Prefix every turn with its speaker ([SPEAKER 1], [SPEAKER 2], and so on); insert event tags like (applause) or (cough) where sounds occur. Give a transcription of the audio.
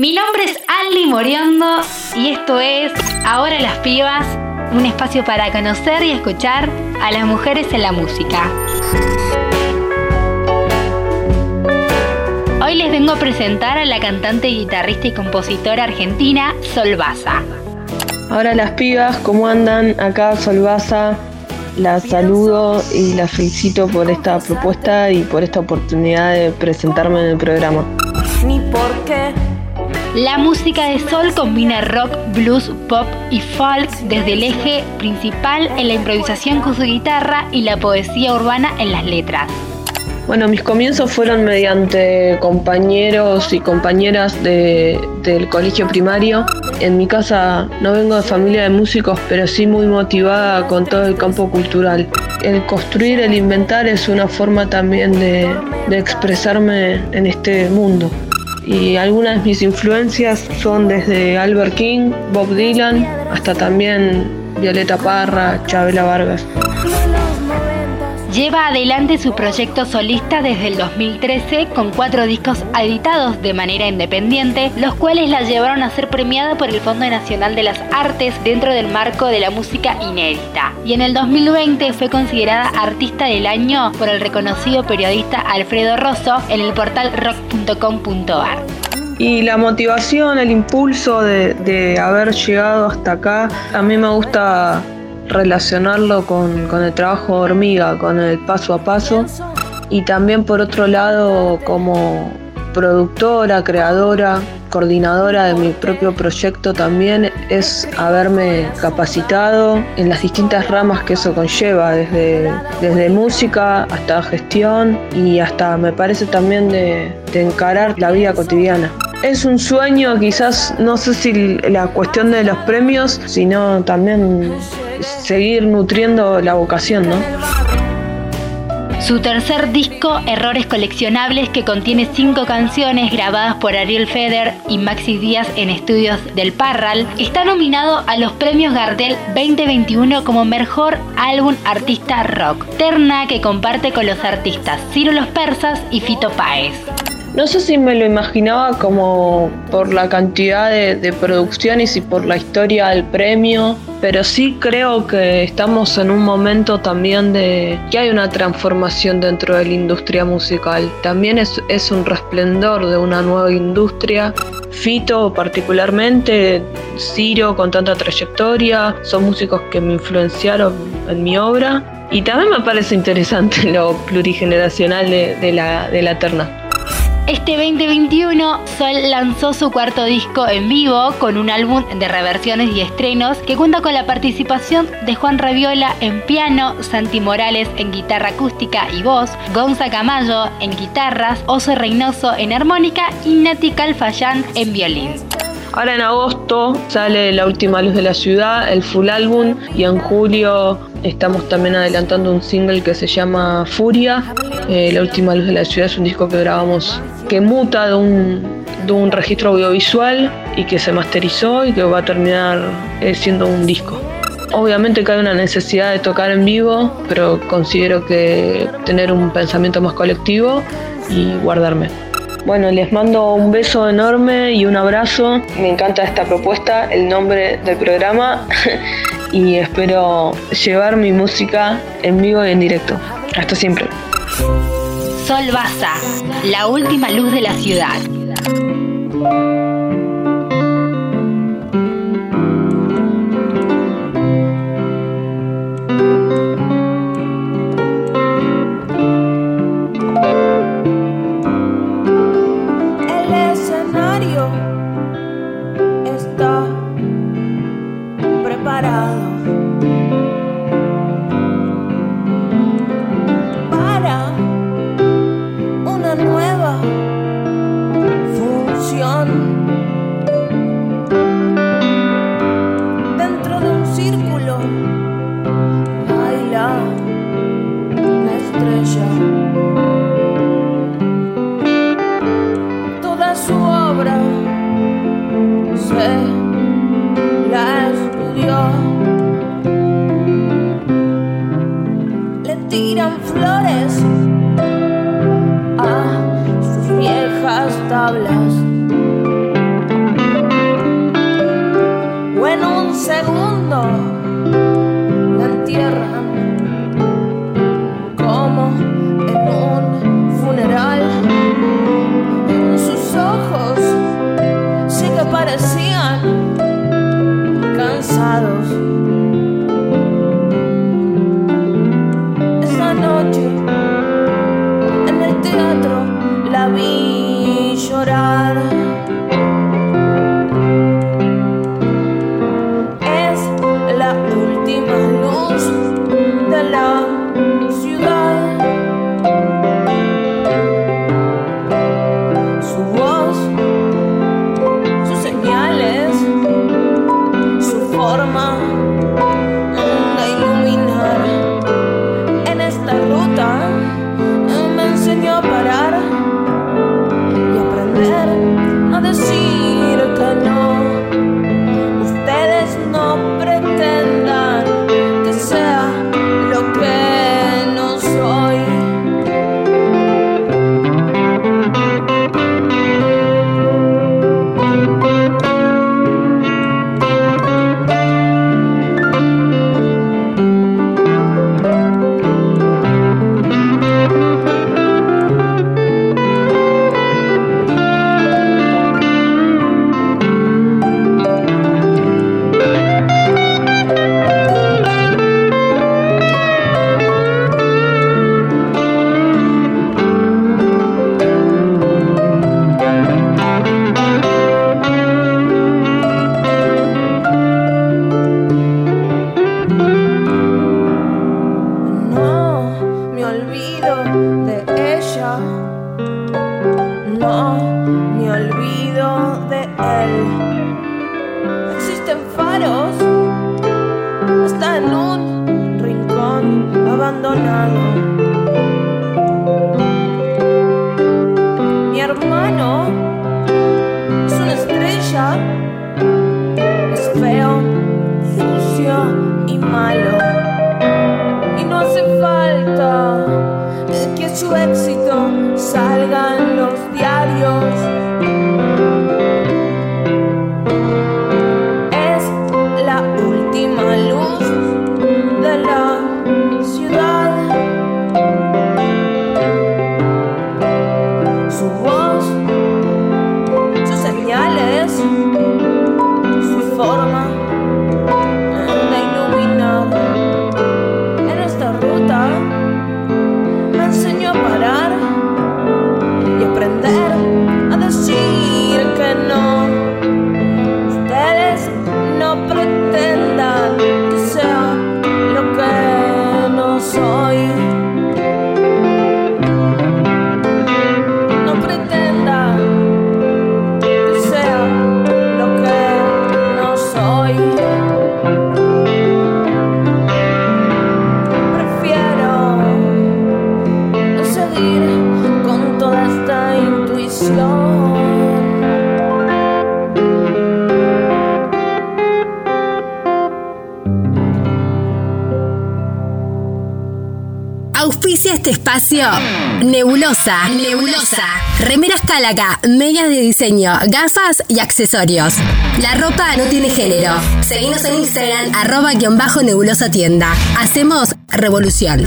[SPEAKER 1] Mi nombre es Aldi Moriondo y esto es Ahora las Pibas, un espacio para conocer y escuchar a las mujeres en la música. Hoy les vengo a presentar a la cantante, guitarrista y compositora argentina Sol Baza.
[SPEAKER 2] Ahora las pibas, ¿cómo andan? Acá Sol Baza, la saludo y la felicito por esta propuesta y por esta oportunidad de presentarme en el programa.
[SPEAKER 3] Ni por qué
[SPEAKER 1] la música de Sol combina rock, blues, pop y folk desde el eje principal en la improvisación con su guitarra y la poesía urbana en las letras.
[SPEAKER 2] Bueno, mis comienzos fueron mediante compañeros y compañeras del colegio primario. En mi casa no vengo de familia de músicos, pero sí muy motivada con todo el campo cultural. El construir, el inventar es una forma también de expresarme en este mundo y algunas de mis influencias son desde Albert King, Bob Dylan, hasta también Violeta Parra, Chabela Vargas.
[SPEAKER 1] Lleva adelante su proyecto solista desde el 2013 con cuatro discos editados de manera independiente, los cuales la llevaron a ser premiada por el Fondo Nacional de las Artes dentro del marco de la música inédita. Y en el 2020 fue considerada Artista del Año por el reconocido periodista Alfredo Rosso en el portal rock.com.ar.
[SPEAKER 2] Y la motivación, el impulso de, de haber llegado hasta acá, a mí me gusta relacionarlo con, el trabajo de hormiga, con el paso a paso. Y también por otro lado como productora, creadora, coordinadora de mi propio proyecto también es haberme capacitado en las distintas ramas que eso conlleva, desde, desde música hasta gestión y hasta me parece también de, de encarar la vida cotidiana. Es un sueño, quizás, no sé si la cuestión de los premios, sino también seguir nutriendo la vocación, ¿no?
[SPEAKER 1] Su tercer disco, Errores Coleccionables, que contiene cinco canciones grabadas por Ariel Feder y Maxi Díaz en estudios del Parral, está nominado a los premios Gardel 2021 como mejor álbum artista rock, terna que comparte con los artistas Ciro Los Persas y Fito Páez.
[SPEAKER 2] No sé si me lo imaginaba como por la cantidad de, producciones y por la historia del premio, pero sí creo que estamos en un momento también de que hay una transformación dentro de la industria musical. También es, un resplendor de una nueva industria. Fito particularmente, Ciro con tanta trayectoria, son músicos que me influenciaron en mi obra. Y también me parece interesante (laughs) lo plurigeneracional de, de de la terna.
[SPEAKER 1] Este 2021 Sol lanzó su cuarto disco en vivo con un álbum de reversiones y estrenos que cuenta con la participación de Juan Raviola en piano, Santi Morales en guitarra acústica y voz, Gonza Camayo en guitarras, Oso Reynoso en armónica y Nati Calfayán en violín.
[SPEAKER 2] Ahora en agosto sale La Última Luz de la Ciudad, el full álbum, y en julio estamos también adelantando un single que se llama Furia.
[SPEAKER 3] Eh, la Última
[SPEAKER 2] Luz de la Ciudad es un disco que grabamos que muta de un, de un registro audiovisual y que se masterizó y que va a terminar eh, siendo un disco. Obviamente que hay una necesidad de tocar en vivo, pero considero que tener un pensamiento más colectivo y guardarme. Bueno, les mando un beso enorme y un abrazo. Me encanta esta propuesta, el nombre del programa (laughs) y espero llevar mi música en vivo y en directo. Hasta siempre.
[SPEAKER 1] Sol Baza, la última luz de la ciudad.
[SPEAKER 3] su obra, se la estudió. Le tiran flores a sus viejas tablas. O en un segundo la entierra. I lost the love you love. yo me olvido de él. Existen faros hasta en un rincón abandonado. Mi hermano es una estrella, es feo, sucio y malo. Y no hace falta que su éxito salga
[SPEAKER 4] Auspicia este espacio. Nebulosa, Nebulosa. Remeras Tálaca, medias de diseño, gafas y accesorios. La ropa no tiene género. Seguimos en Instagram, arroba guion bajo nebulosa tienda. Hacemos revolución.